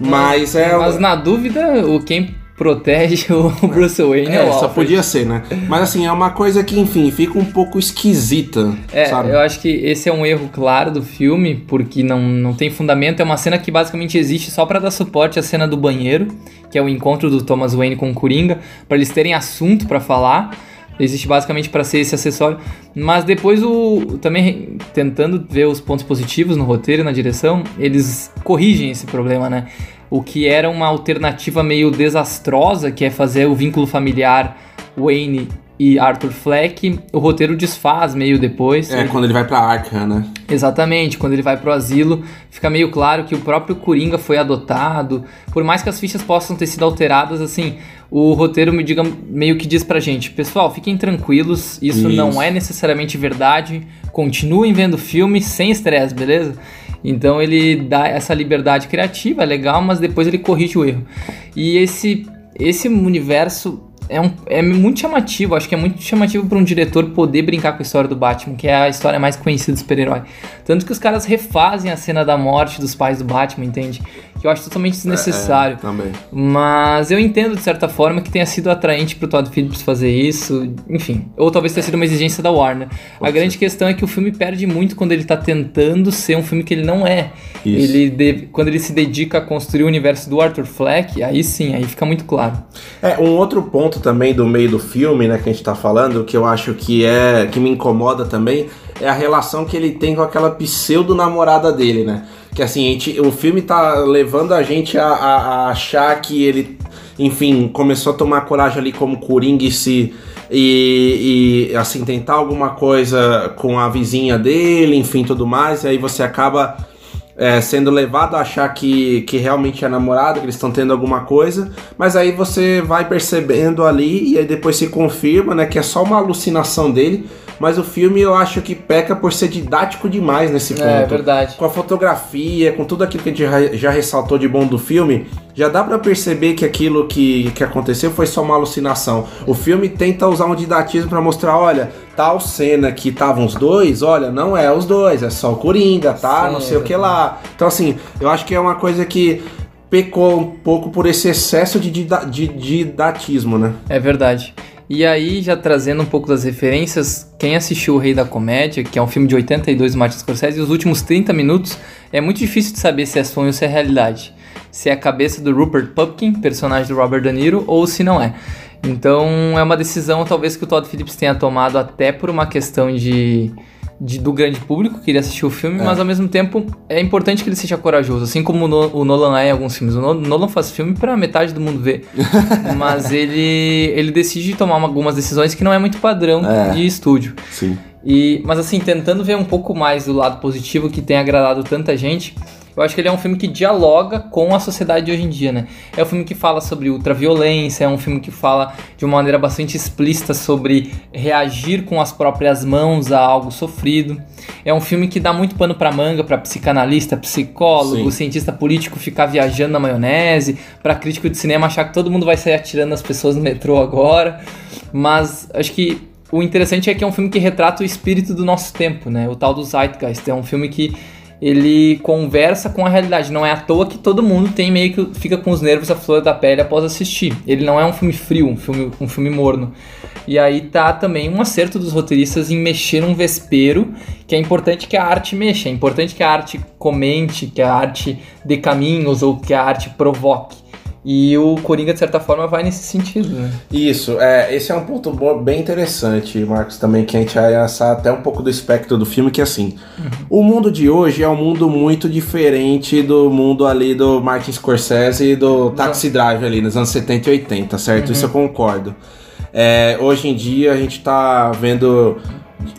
Mas é. Mas na dúvida, o quem protege o Bruce Wayne é, É, só podia ser, né? Mas assim, é uma coisa que, enfim, fica um pouco esquisita, É, sabe? eu acho que esse é um erro claro do filme, porque não, não tem fundamento. É uma cena que basicamente existe só pra dar suporte à cena do banheiro, que é o encontro do Thomas Wayne com o Coringa, pra eles terem assunto pra falar. Existe basicamente pra ser esse acessório. Mas depois o também tentando ver os pontos positivos no roteiro e na direção, eles corrigem esse problema, né? O que era uma alternativa meio desastrosa, que é fazer o vínculo familiar Wayne e Arthur Fleck, o roteiro desfaz meio depois. É, Ele- quando ele vai pra Arkham, né? Exatamente, quando ele vai pro asilo, fica meio claro que o próprio Coringa foi adotado. Por mais que as fichas possam ter sido alteradas, assim, o roteiro me diga meio que diz pra gente, pessoal, fiquem tranquilos, isso, Isso. não é necessariamente verdade. Continuem vendo o filme sem estresse, beleza? Então ele dá essa liberdade criativa, é legal, mas depois ele corrige o erro. E esse esse universo é, um, é muito chamativo, acho que é muito chamativo para um diretor poder brincar com a história do Batman, que é a história mais conhecida do super-herói. Tanto que os caras refazem a cena da morte dos pais do Batman, entende? Que eu acho totalmente desnecessário. É, também. Mas eu entendo de certa forma que tenha sido atraente pro Todd Phillips fazer isso, enfim. Ou talvez tenha sido uma exigência da Warner. a grande questão é que o filme perde muito quando ele tá tentando ser um filme que ele não é. Isso. Ele de- quando ele se dedica a construir o universo do Arthur Fleck, aí sim, aí fica muito claro. É, um outro ponto também do meio do filme, né, que a gente tá falando, que eu acho que é que me incomoda também, é a relação que ele tem com aquela pseudo namorada dele, né? Que assim, gente, o filme tá levando a gente a, a- a achar que ele, enfim, começou a tomar coragem ali como Coringa e se. E, e, assim, tentar alguma coisa com a vizinha dele, enfim, tudo mais, e aí você acaba é, sendo levado a achar que, que realmente é namorado, que eles estão tendo alguma coisa, mas aí você vai percebendo ali e aí depois se confirma, né, que é só uma alucinação dele, mas o filme eu acho que peca por ser didático demais nesse ponto. É verdade. Com a fotografia, com tudo aquilo que a gente já, ressaltou de bom do filme, já dá pra perceber que aquilo que, que aconteceu foi só uma alucinação. O filme tenta usar um didatismo pra mostrar, olha, tal cena que estavam os dois, olha, não é os dois, é só o Coringa, tá? Sim, não sei o que lá. Então assim, eu acho que é uma coisa que pecou um pouco por esse excesso de, dida- de didatismo, né? É verdade. E aí, já trazendo um pouco das referências, quem assistiu O Rei da Comédia, que é um filme de 82 do Martin Scorsese, os últimos 30 minutos é muito difícil de saber se é sonho ou se é realidade. Se é a cabeça do Rupert Pupkin, personagem do Robert De Niro, ou se não é. Então é uma decisão talvez que o Todd Phillips tenha tomado até por uma questão de, de- do grande público que iria assistir o filme, mas ao mesmo tempo é importante que ele seja corajoso, assim como o No- o Nolan é em alguns filmes. O No- Nolan faz filme pra metade do mundo ver, mas ele ele decide tomar uma- algumas decisões que não é muito padrão É. de estúdio. Sim. E, mas assim, tentando ver um pouco mais do lado positivo que tem agradado tanta gente, eu acho que ele é um filme que dialoga com a sociedade de hoje em dia, né? É um filme que fala sobre ultraviolência, é um filme que fala de uma maneira bastante explícita sobre reagir com as próprias mãos a algo sofrido. É um filme que dá muito pano pra manga pra psicanalista, psicólogo, Sim. cientista político ficar viajando na maionese, pra crítico de cinema achar que todo mundo vai sair atirando nas pessoas no metrô agora. Mas acho que o interessante é que é um filme que retrata o espírito do nosso tempo, né? O tal do Zeitgeist. É um filme que ele conversa com a realidade. Não é à toa que todo mundo tem meio que fica com os nervos à flor da pele após assistir. Ele não é um filme frio, um filme, um filme morno. E aí tá também um acerto dos roteiristas em mexer num vespeiro, que é importante que a arte mexa, é importante que a arte comente, que a arte dê caminhos ou que a arte provoque. E o Coringa, de certa forma, vai nesse sentido, né? Isso, é, esse é um ponto bem interessante, Marcos, também, que a gente vai assar até um pouco do espectro do filme, que assim, o mundo de hoje é um mundo muito diferente do mundo ali do Martin Scorsese e do Taxi Drive ali nos anos 70 e 80, certo? Isso eu concordo. É, hoje em dia a gente tá vendo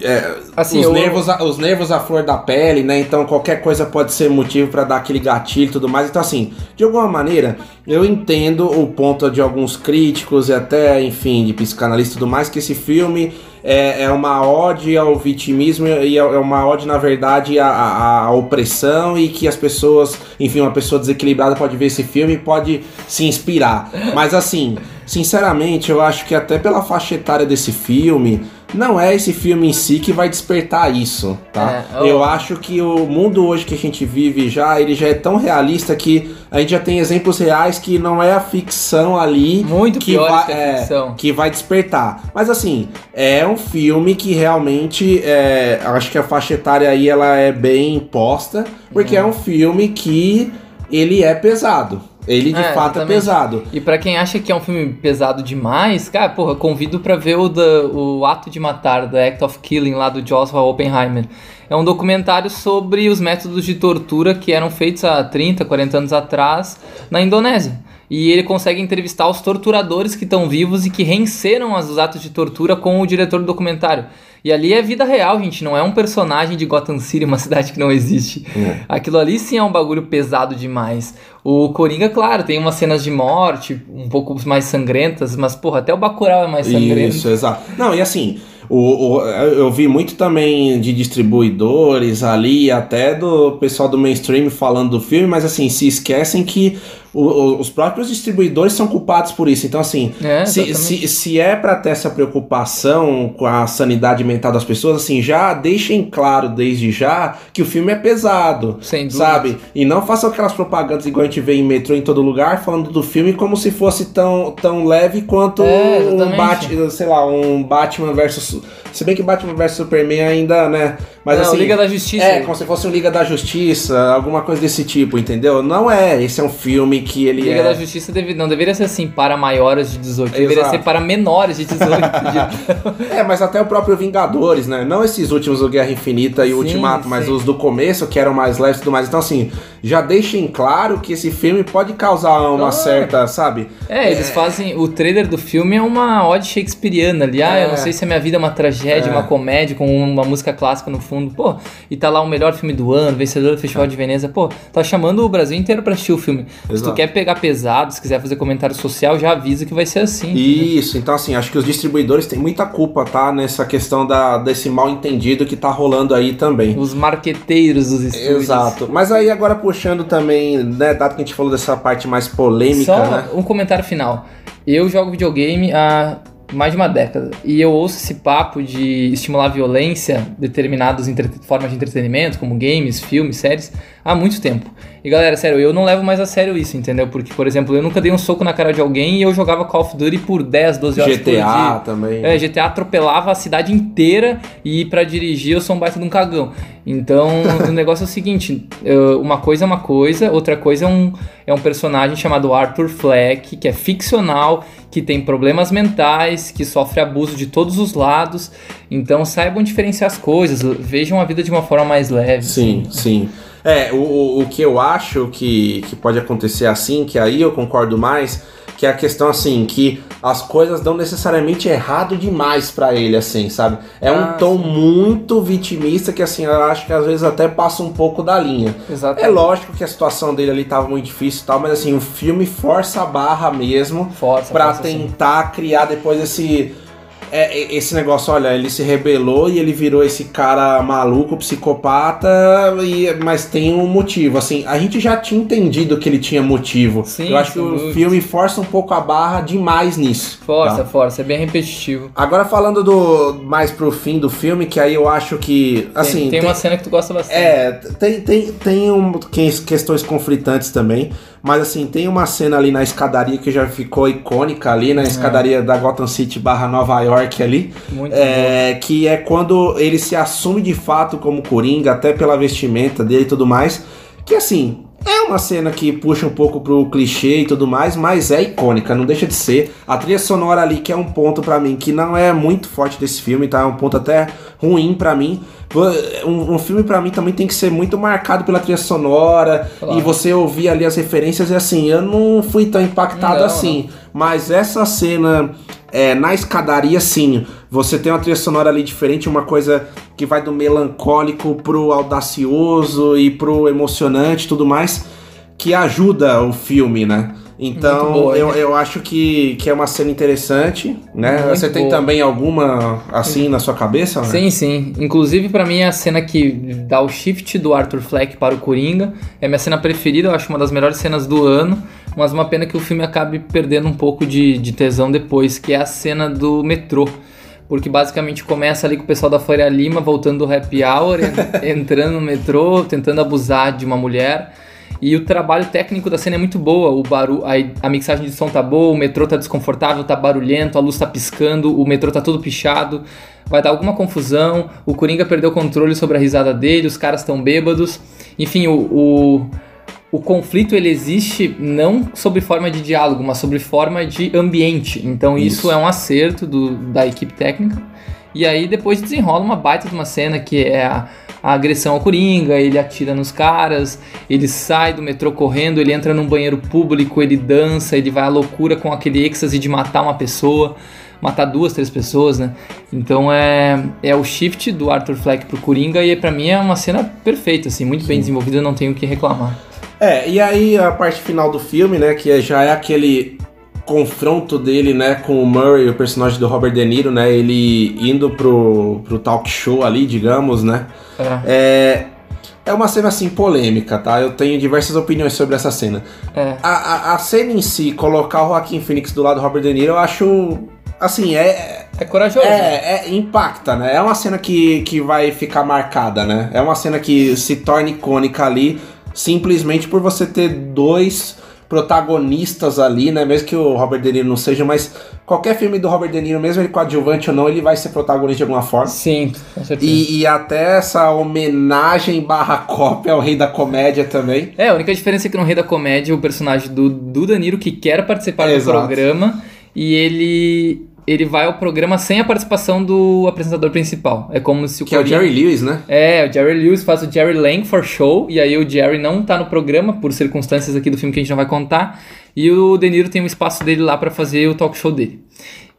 é, Assim, os, eu- nervos, os nervos à flor da pele, né? Então qualquer coisa pode ser motivo pra dar aquele gatilho e tudo mais. Então, assim, de alguma maneira, eu entendo o ponto de alguns críticos e até, enfim, de psicanalistas e tudo mais, que esse filme é, é uma ode ao vitimismo e é é uma ode, na verdade, à, à- à opressão e que as pessoas, enfim, uma pessoa desequilibrada pode ver esse filme e pode se inspirar. Mas, assim, sinceramente, eu acho que até pela faixa etária desse filme, não é esse filme em si que vai despertar isso, tá? É. Eu acho que o mundo hoje que a gente vive já, ele já é tão realista que a gente já tem exemplos reais que não é a ficção ali Muito que pior vai, que a é, ficção. que vai despertar. Mas assim, é um filme que realmente é, acho que a faixa etária aí ela é bem posta, porque Uhum. é um filme que ele é pesado. Ele de É, fato exatamente. é pesado. E pra quem acha que é um filme pesado demais, cara, porra, convido pra ver o, da, o Ato de Matar, The Act of Killing, lá do Joshua Oppenheimer. É um documentário sobre os métodos de tortura que eram feitos há 30, 40 anos atrás na Indonésia. e ele consegue entrevistar os torturadores que estão vivos e que reenceram os atos de tortura com o diretor do documentário. E ali é vida real, gente, não é um personagem de Gotham City, uma cidade que não existe. É. Aquilo ali sim é um bagulho pesado demais. O Coringa, claro, tem umas cenas de morte um pouco mais sangrentas, mas porra, até o Bacurau é mais sangrento. Isso, exato. Não, e assim, o, o- eu vi muito também de distribuidores ali, até do pessoal do mainstream falando do filme, mas assim, se esquecem que o- os próprios distribuidores são culpados por isso. Então, assim, É, se, se, se é pra ter essa preocupação com a sanidade mental das pessoas, assim, já deixem claro desde já que o filme é pesado. Sem dúvida. Sabe? E não façam aquelas propagandas igual a gente vê em metrô em todo lugar, falando do filme como se fosse tão, tão leve quanto É, um. Batman, sei lá, um Batman versus. Se bem que Batman versus Superman ainda, né? Mas Não, assim. Liga da Justiça. É, como se fosse um Liga da Justiça, alguma coisa desse tipo, entendeu? Não é. Esse é um filme que ele Liga é. da Justiça deve- não deveria ser assim para maiores de 18, deveria Exato. ser para menores de 18. É, mas até o próprio Vingadores, né? Não esses últimos do Guerra Infinita e o Sim, Ultimato, mas sim. os do começo, que eram mais leves e tudo mais. Então, assim, já deixem claro que esse filme pode causar uma Claro. certa, sabe? É, eles fazem. O trailer do filme é uma ode shakespeariana ali. Ah, eu É. não sei se a minha vida é uma tragédia, É. uma comédia, com uma música clássica no fundo. Pô, e tá lá o melhor filme do ano, vencedor do Festival de Veneza. Pô, tá chamando o Brasil inteiro pra assistir o filme. Se tu quer pegar pesado, se quiser fazer comentário social, já avisa que vai ser assim. Isso, então assim, acho que os distribuidores têm muita culpa, tá? Nessa questão da, desse mal entendido que tá rolando aí também. Os marqueteiros dos estúdios. Exato. Mas aí agora puxando também, né, dado que a gente falou dessa parte mais polêmica, Só né? um comentário final. Eu jogo videogame há mais de uma década e eu ouço esse papo de estimular violência, determinadas formas de entretenimento, como games, filmes, séries, há muito tempo. E galera, sério, eu não levo mais a sério isso, entendeu? Porque, por exemplo, eu nunca dei um soco na cara de alguém e eu jogava Call of Duty por 10, 12 horas por dia. GTA também. É, GTA atropelava a cidade inteira e pra dirigir eu sou um baita de um cagão. Então, o negócio é o seguinte, uma coisa é uma coisa, outra coisa é um, é um personagem chamado Arthur Fleck, que é ficcional, que tem problemas mentais, que sofre abuso de todos os lados. Então, saibam diferenciar as coisas, vejam a vida de uma forma mais leve. Sim, sim. É, o, o, que eu acho que, que pode acontecer assim, que aí eu concordo mais, que é a questão assim, que as coisas dão necessariamente errado demais pra ele, assim, sabe? É um Ah, tom muito vitimista que, assim, eu acho que às vezes até passa um pouco da linha. Exato. É lógico que a situação dele ali tava muito difícil e tal, mas assim, o filme força a barra mesmo Força, pra força, sim. tentar criar depois esse é, esse negócio, olha, ele se rebelou e ele virou esse cara maluco, psicopata, e, mas tem um motivo. Assim, a gente já tinha entendido que ele tinha motivo. Sim, Eu acho que o filme força um pouco a barra demais nisso. Força, tá? força, é bem repetitivo. Agora falando do mais pro fim do filme, que aí eu acho que. Assim, tem, tem uma cena que tu gosta bastante. é, tem, tem, tem um, que- questões conflitantes também, mas assim, tem uma cena ali na escadaria que já ficou icônica ali, na escadaria da Gotham City barra Nova York ali, Muito é, que é quando ele se assume de fato como Coringa, até pela vestimenta dele e tudo mais, que assim... É uma cena que puxa um pouco pro clichê e tudo mais, mas é icônica, não deixa de ser. A trilha sonora ali, que é um ponto pra mim que não é muito forte desse filme, tá? É um ponto até ruim pra mim. Um, um filme pra mim também tem que ser muito marcado pela trilha sonora Claro. e você ouvir ali as referências e assim, eu não fui tão impactado Não, assim. Mas essa cena é, na escadaria, sim, você tem uma trilha sonora ali diferente, uma coisa que vai do melancólico pro audacioso e pro emocionante e tudo mais, que ajuda o filme, né? Então, boa, eu, né? eu acho que, que é uma cena interessante, né? Muito Você tem boa. também alguma assim na sua cabeça? né? Sim, sim. Inclusive, pra mim, é a cena que dá o shift do Arthur Fleck para o Coringa. É minha cena preferida, eu acho uma das melhores cenas do ano. Mas uma pena que o filme acabe perdendo um pouco de, de tesão depois, que é a cena do metrô. Porque basicamente começa ali com o pessoal da Faria Lima voltando do happy hour, en- entrando no metrô, tentando abusar de uma mulher. E o trabalho técnico da cena é muito boa. O baru a, a mixagem de som tá boa, o metrô tá desconfortável, tá barulhento, a luz tá piscando, o metrô tá todo pichado. Vai dar alguma confusão. O Coringa perdeu o controle sobre a risada dele, os caras estão bêbados. Enfim, o, o, o conflito ele existe não sob forma de diálogo, mas sob forma de ambiente. Então isso, Isso. é um acerto do, da equipe técnica. E aí depois desenrola uma baita de uma cena que é a, a agressão ao Coringa, ele atira nos caras, ele sai do metrô correndo, ele entra num banheiro público, ele dança, ele vai à loucura com aquele êxtase de matar uma pessoa, matar duas, três pessoas, né? Então é, é o shift do Arthur Fleck pro Coringa e pra mim é uma cena perfeita, assim, muito bem desenvolvida, eu não tenho o que reclamar. É, e aí a parte final do filme, né, que já é aquele confronto dele, né, com o Murray, o personagem do Robert De Niro, né, ele indo pro, pro talk show ali, digamos, né, É. é, é uma cena, assim, polêmica, tá? Eu tenho diversas opiniões sobre essa cena. É. A, a, a cena em si, colocar o Joaquim Phoenix do lado do Robert De Niro, eu acho, assim, é, É corajoso. é, é, impacta, né? É uma cena que, que vai ficar marcada, né? É uma cena que se torna icônica ali, simplesmente por você ter dois protagonistas ali, né? Mesmo que o Robert De Niro não seja, mas qualquer filme do Robert De Niro, mesmo ele coadjuvante ou não, ele vai ser protagonista de alguma forma. Sim, com certeza. E, e até essa homenagem barra cópia ao rei da comédia também. É, a única diferença é que no Rei da Comédia, o personagem do, do Danilo que quer participar Exato. do programa e ele ele vai ao programa sem a participação do apresentador principal. É como se o Que é o Jerry Lewis, né? É, o Jerry Lewis faz o Jerry Langford Show, e aí o Jerry não tá no programa, por circunstâncias aqui do filme que a gente não vai contar, e o De Niro tem um espaço dele lá pra fazer o talk show dele.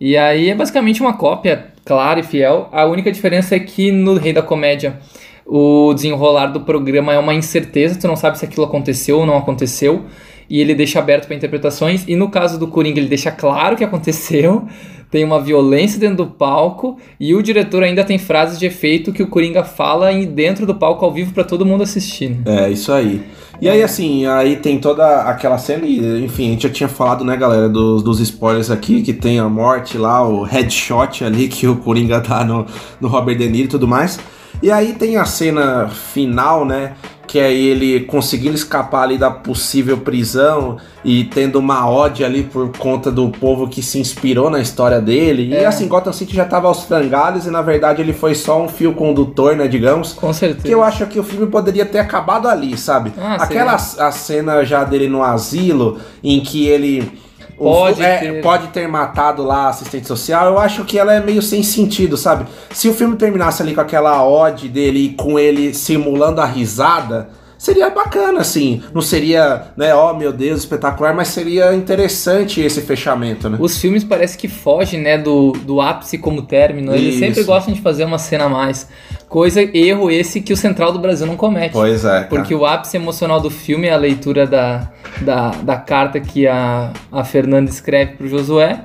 E aí é basicamente uma cópia clara e fiel. A única diferença é que no Rei da Comédia o desenrolar do programa é uma incerteza, tu não sabe se aquilo aconteceu ou não aconteceu, e ele deixa aberto para interpretações. E no caso do Coringa, ele deixa claro que aconteceu, tem uma violência dentro do palco, e o diretor ainda tem frases de efeito que o Coringa fala em- dentro do palco ao vivo para todo mundo assistir. né? É, isso aí. E aí, assim, aí tem toda aquela cena, e, enfim, a gente já tinha falado, né, galera, dos, dos spoilers aqui, que tem a morte lá, o headshot ali que o Coringa dá no, no Robert De Niro e tudo mais. E aí tem a cena final, né, que é ele conseguindo escapar ali da possível prisão e tendo uma ódio ali por conta do povo que se inspirou na história dele. E É. assim, Gotham City já tava aos frangalhos e na verdade ele foi só um fio condutor, né, digamos. Com certeza. Que eu acho que o filme poderia ter acabado ali, sabe? Ah, Aquela a cena já dele no asilo, em que ele. O- Pode é, ter. pode ter matado lá a assistente social, eu acho que ela é meio sem sentido, sabe? Se o filme terminasse ali com aquela ode dele e com ele simulando a risada, seria bacana, assim. Não seria, né, oh meu Deus, espetacular, mas seria interessante esse fechamento, né? Os filmes parece que fogem, né, do, do ápice como término. Eles Isso. sempre gostam de fazer uma cena a mais. Coisa, erro esse que o Central do Brasil não comete. Pois é. cara. Porque o ápice emocional do filme é a leitura da, da, da carta que a, a Fernanda escreve pro Josué.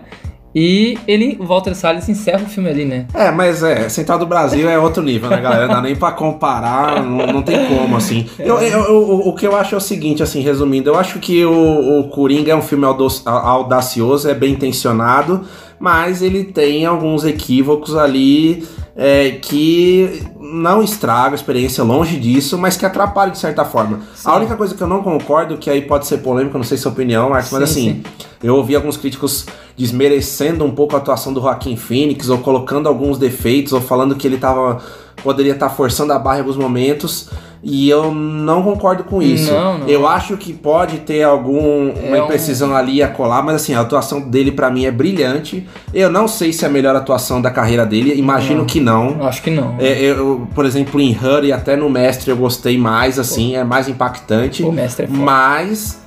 E ele, o Walter Salles, encerra o filme ali, né? É, mas é, Central do Brasil é outro nível, né, galera? Não dá nem pra comparar, não, não tem como, assim. Eu, eu- eu- o- que eu acho é o seguinte, assim, resumindo, eu acho que o, o Coringa é um filme audacioso, é bem intencionado, mas ele tem alguns equívocos ali é, que não estraga a experiência, longe disso, mas que atrapalham de certa forma. A única coisa que eu não concordo, que aí pode ser polêmica, não sei se é opinião, Marcos, mas Sim, assim, eu ouvi alguns críticos desmerecendo um pouco a atuação do Joaquim Phoenix, ou colocando alguns defeitos, ou falando que ele tava, poderia estar forçando a barra em alguns momentos, e eu não concordo com isso. Não, não. Eu acho que pode ter alguma É um- imprecisão ali a colar, mas assim, a atuação dele pra mim é brilhante. Eu não sei se é a melhor atuação da carreira dele, imagino Não. que não. Acho que não. É, eu, por exemplo, em e até no Mestre eu gostei mais, assim, é mais impactante. O mestre é foda. Mas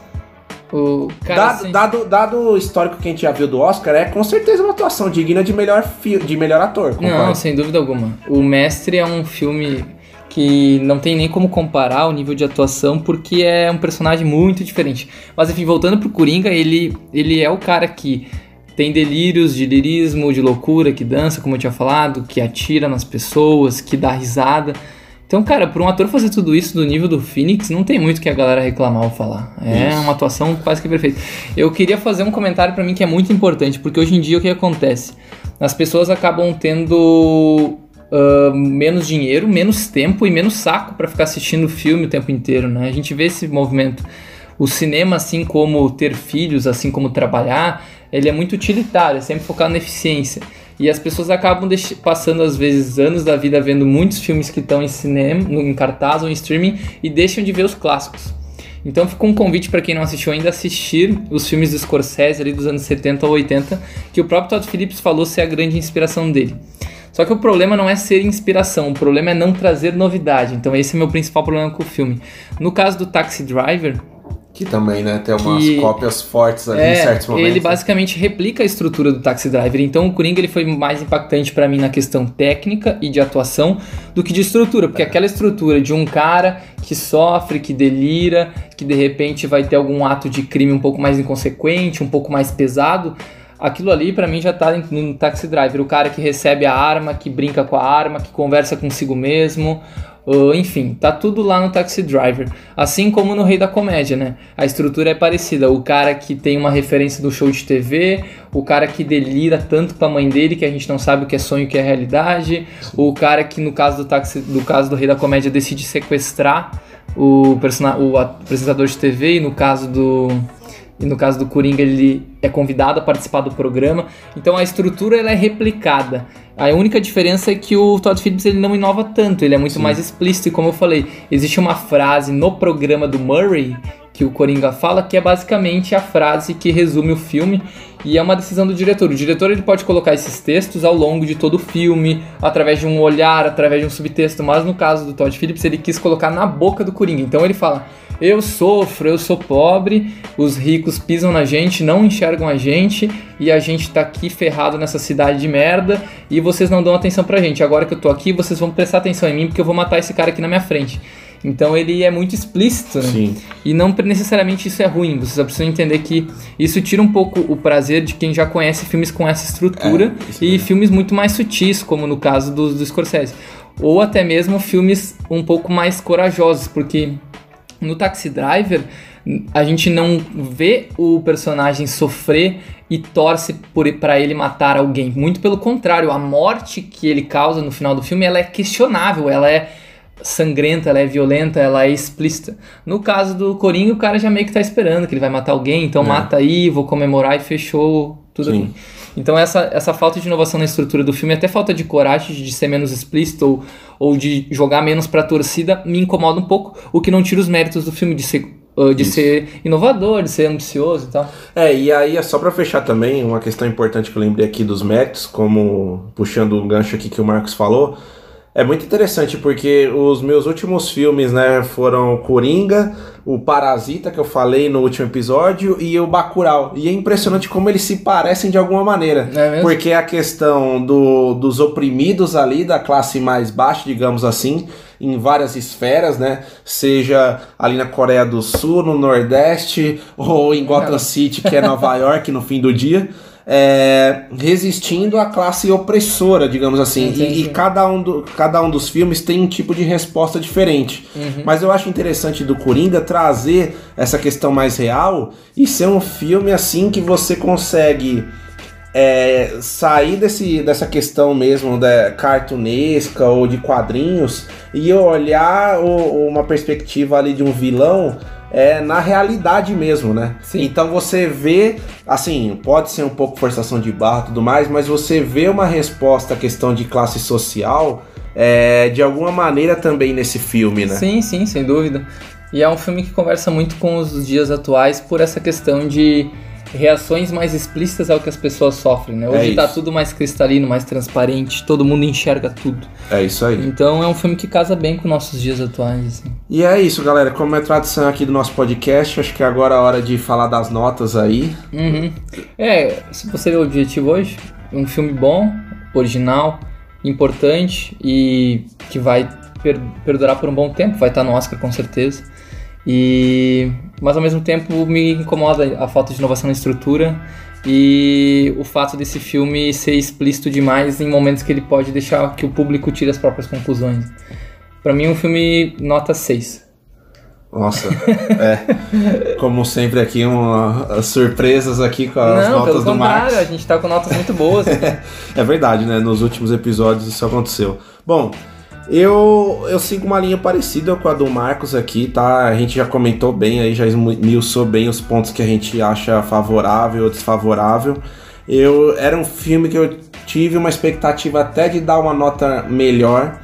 O cara, Dado, assim, dado, dado o histórico que a gente já viu do Oscar, é com certeza uma atuação digna de melhor, fi- de melhor ator. Não, sem dúvida alguma. O Mestre é um filme que não tem nem como comparar o nível de atuação, porque é um personagem muito diferente. Mas enfim, voltando pro Coringa, ele, ele é o cara que tem delírios de lirismo, de loucura, que dança, como eu tinha falado, que atira nas pessoas, que dá risada. Então, cara, por um ator fazer tudo isso do nível do Phoenix, não tem muito que a galera reclamar ou falar. É Isso. uma atuação quase que perfeita. Eu queria fazer um comentário pra mim que é muito importante, porque hoje em dia o que acontece? As pessoas acabam tendo ah, menos dinheiro, menos tempo e menos saco pra ficar assistindo filme o tempo inteiro, né? A gente vê esse movimento. O cinema, assim como ter filhos, assim como trabalhar, ele é muito utilitário, é sempre focado na eficiência. E as pessoas acabam passando, às vezes, anos da vida vendo muitos filmes que estão em cinema, em cartaz ou em streaming, e deixam de ver os clássicos. Então fica um convite para quem não assistiu ainda assistir os filmes do Scorsese ali dos anos 70 ou 80, que o próprio Todd Phillips falou ser a grande inspiração dele. Só que o problema não é ser inspiração, o problema é não trazer novidade. Então esse é meu principal problema com o filme. No caso do Taxi Driver, Que também, né, tem umas Que- cópias fortes ali em é, certos momentos. ele basicamente replica a estrutura do Taxi Driver. Então o Coringa ele foi mais impactante pra mim na questão técnica e de atuação do que de estrutura, porque aquela estrutura de um cara que sofre, que delira, que de repente vai ter algum ato de crime um pouco mais inconsequente, um pouco mais pesado, aquilo ali pra mim já tá no Taxi Driver, o cara que recebe a arma, que brinca com a arma, que conversa consigo mesmo, Uh, enfim, tá tudo lá no Taxi Driver. Assim como no Rei da Comédia, né? A estrutura é parecida. O cara que tem uma referência do show de TV, o cara que delira tanto com a mãe dele que a gente não sabe o que é sonho e o que é realidade, o cara que no caso do Taxi, do caso do Rei da Comédia decide sequestrar o, persona- o apresentador de TV e no caso do e no caso do Coringa ele é convidado a participar do programa. Então a estrutura ela é replicada. A única diferença é que o Todd Phillips ele não inova tanto, ele é muito mais explícito e como eu falei, existe uma frase no programa do Murray que o Coringa fala que é basicamente a frase que resume o filme e é uma decisão do diretor. O diretor ele pode colocar esses textos ao longo de todo o filme, através de um olhar, através de um subtexto, mas no caso do Todd Phillips ele quis colocar na boca do Coringa. Então ele fala: "Eu sofro, eu sou pobre, os ricos pisam na gente, não enxergam a gente e a gente tá aqui ferrado nessa cidade de merda e vocês não dão atenção pra gente. Agora que eu tô aqui, vocês vão prestar atenção em mim porque eu vou matar esse cara aqui na minha frente." Então ele é muito explícito, né? Sim. E não necessariamente isso é ruim, você só precisa entender que isso tira um pouco o prazer de quem já conhece filmes com essa estrutura É, isso e filmes muito mais sutis, como no caso do, do Scorsese. Ou até mesmo filmes um pouco mais corajosos, porque no Taxi Driver a gente não vê o personagem sofrer e torce para ele matar alguém. Muito pelo contrário, a morte que ele causa no final do filme ela é questionável, ela é sangrenta, ela é violenta, ela é explícita. No caso do Coringa, o cara já meio que tá esperando que ele vai matar alguém, então É. mata aí, vou comemorar e fechou tudo Sim. Então essa, essa falta de inovação na estrutura do filme, até falta de coragem de ser menos explícito ou, ou de jogar menos pra torcida, me incomoda um pouco, o que não tira os méritos do filme de ser, uh, de Isso. ser inovador, de ser ambicioso e tal. É, e aí, é só pra fechar também, uma questão importante que eu lembrei aqui dos méritos, como puxando o gancho aqui que o Marcos falou, é muito interessante porque os meus últimos filmes, né, foram Coringa, o Parasita que eu falei no último episódio e o Bacurau. E é impressionante como eles se parecem de alguma maneira. É mesmo? Porque a questão do, dos oprimidos ali, da classe mais baixa, digamos assim, em várias esferas, né? Seja ali na Coreia do Sul, no Nordeste, ou em Gotham City, que é Nova York no fim do dia. É, resistindo à classe opressora, digamos assim. E, e cada, um do- cada um dos filmes tem um tipo de resposta diferente. Uhum. Mas eu acho interessante do Coringa trazer essa questão mais real e ser um filme assim que você consegue é, sair desse, dessa questão mesmo da cartunesca ou de quadrinhos e olhar o- uma perspectiva ali de um vilão é, na realidade mesmo, né? Sim. Então você vê, assim, pode ser um pouco forçação de barra e tudo mais, mas você vê uma resposta à questão de classe social é, de alguma maneira também nesse filme, né? Sim, sim, sem dúvida. E é um filme que conversa muito com os dias atuais por essa questão de reações mais explícitas ao que as pessoas sofrem, né? Hoje É tá tudo mais cristalino, mais transparente, todo mundo enxerga tudo. É isso aí. Então é um filme que casa bem com nossos dias atuais, assim. E é isso, galera. Como é tradição aqui do nosso podcast, acho que agora é a hora de falar das notas aí. Uhum. É, se você vê o objetivo hoje, um filme bom, original, importante e que vai per- perdurar por um bom tempo, vai estar no Oscar com certeza. E mas ao mesmo tempo me incomoda a falta de inovação na estrutura e o fato desse filme ser explícito demais em momentos que ele pode deixar que o público tire as próprias conclusões. Pra mim, um filme nota 6. Nossa, é. Como sempre aqui, uma, surpresas aqui com as Não, notas do contrário, Marcos. a gente tá com notas muito boas. É verdade, né? Nos últimos episódios isso aconteceu. Bom, eu, eu sigo uma linha parecida com a do Marcos aqui, tá? A gente já comentou bem aí, já esmiuçou bem os pontos que a gente acha favorável ou desfavorável. Eu, era um filme que eu tive uma expectativa até de dar uma nota melhor,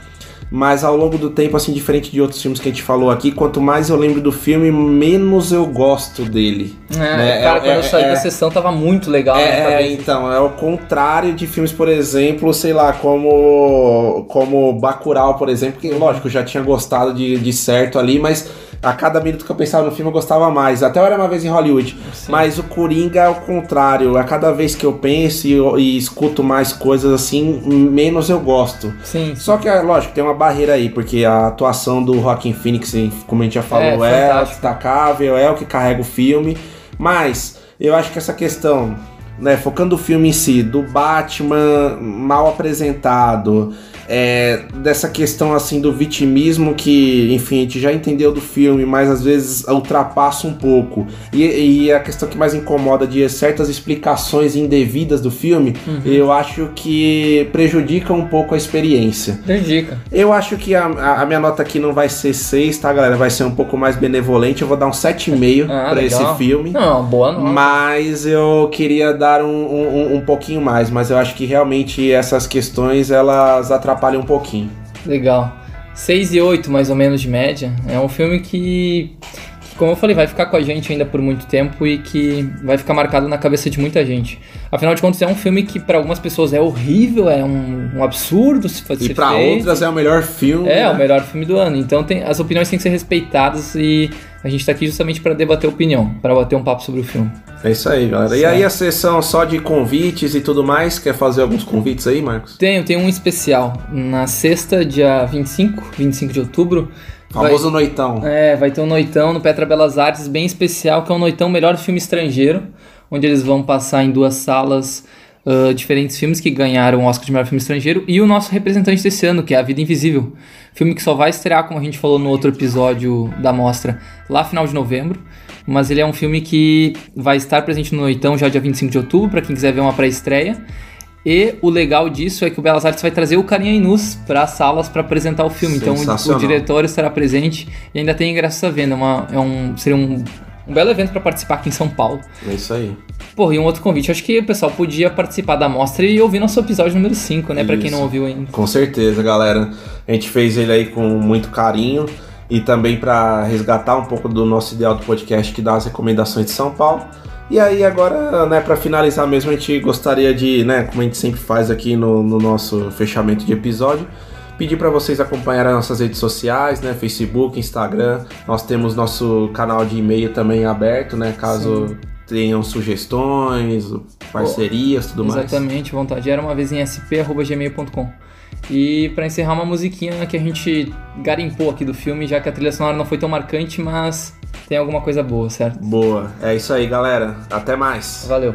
mas ao longo do tempo, assim, diferente de outros filmes que a gente falou aqui, quanto mais eu lembro do filme, menos eu gosto dele. É, né? cara, É- quando eu é- saí é- da sessão tava muito legal. né, É, é, então, é o contrário de filmes, por exemplo, sei lá, como como Bacurau, por exemplo, que lógico, eu já tinha gostado de, de certo ali, mas a cada minuto que eu pensava no filme eu gostava mais. Até eu era uma vez em Hollywood. Mas o Coringa é o contrário. A cada vez que eu penso e, e escuto mais coisas assim, menos eu gosto. Sim, Só que, é lógico, tem uma barreira aí, porque a atuação do Joaquin Phoenix, como a gente já falou, É, é, destacável, é o que carrega o filme. Mas eu acho que essa questão, né, focando o filme em si, do Batman mal apresentado, é, dessa questão assim do vitimismo que, enfim, a gente já entendeu do filme, mas às vezes ultrapassa um pouco. E, e a questão que mais incomoda de certas explicações indevidas do filme, eu acho que prejudica um pouco a experiência. prejudica. Eu acho que a, a- minha nota aqui não vai ser 6, tá, galera? Vai ser um pouco mais benevolente. Eu vou dar um 7,5 Ah, pra esse filme. Não, boa não. Mas eu queria dar um, um, um pouquinho mais, mas eu acho que realmente essas questões elas atrapalham um pouquinho. Legal. 6 e 8, mais ou menos, de média. É um filme que, que, como eu falei, vai ficar com a gente ainda por muito tempo e que vai ficar marcado na cabeça de muita gente. Afinal de contas, é um filme que para algumas pessoas é horrível, é um, um absurdo se fazer E pra outras é o melhor filme. É, né? o melhor filme do ano. Então tem, as opiniões têm que ser respeitadas e a gente tá aqui justamente para debater opinião, para bater um papo sobre o filme. É isso aí, galera. E aí a sessão só de convites e tudo mais? Quer fazer alguns convites aí, Marcos? Tenho, tem um especial. Na sexta, dia 25, 25 de outubro. vai- Famoso noitão. É, vai ter um noitão no Petra Belas Artes bem especial, que é um noitão melhor filme estrangeiro, onde eles vão passar em duas salas ah, diferentes filmes que ganharam o Oscar de melhor filme estrangeiro e o nosso representante desse ano, que é A Vida Invisível, filme que só vai estrear, como a gente falou no outro episódio da mostra, lá final de novembro. Mas ele é um filme que vai estar presente no noitão já dia 25 de outubro, para quem quiser ver uma pré-estreia. E o legal disso é que o Belas Artes vai trazer o Carinha Inus para as salas para apresentar o filme. Então o, diretor estará presente e ainda tem ingressos à venda. É uma- é um, seria um, um belo evento para participar aqui em São Paulo. É isso aí. Porra, e um outro convite. Acho que o pessoal podia participar da mostra e ouvir nosso episódio número 5, né? Para quem não ouviu ainda. Com certeza, galera. A gente fez ele aí com muito carinho e também para resgatar um pouco do nosso ideal do podcast que dá as recomendações de São Paulo. E aí agora, né, para finalizar mesmo, a gente gostaria de, né, como a gente sempre faz aqui no, no nosso fechamento de episódio, pedir para vocês acompanharem as nossas redes sociais, né, Facebook, Instagram. Nós temos nosso canal de e-mail também aberto, né, caso tenham sugestões, parcerias, tudo mais. Exatamente, vontade. Era uma vez em sp.gmail.com. E pra encerrar uma musiquinha que a gente garimpou aqui do filme, já que a trilha sonora não foi tão marcante, mas tem alguma coisa boa, certo? Boa. É isso aí, galera. Até mais. Valeu.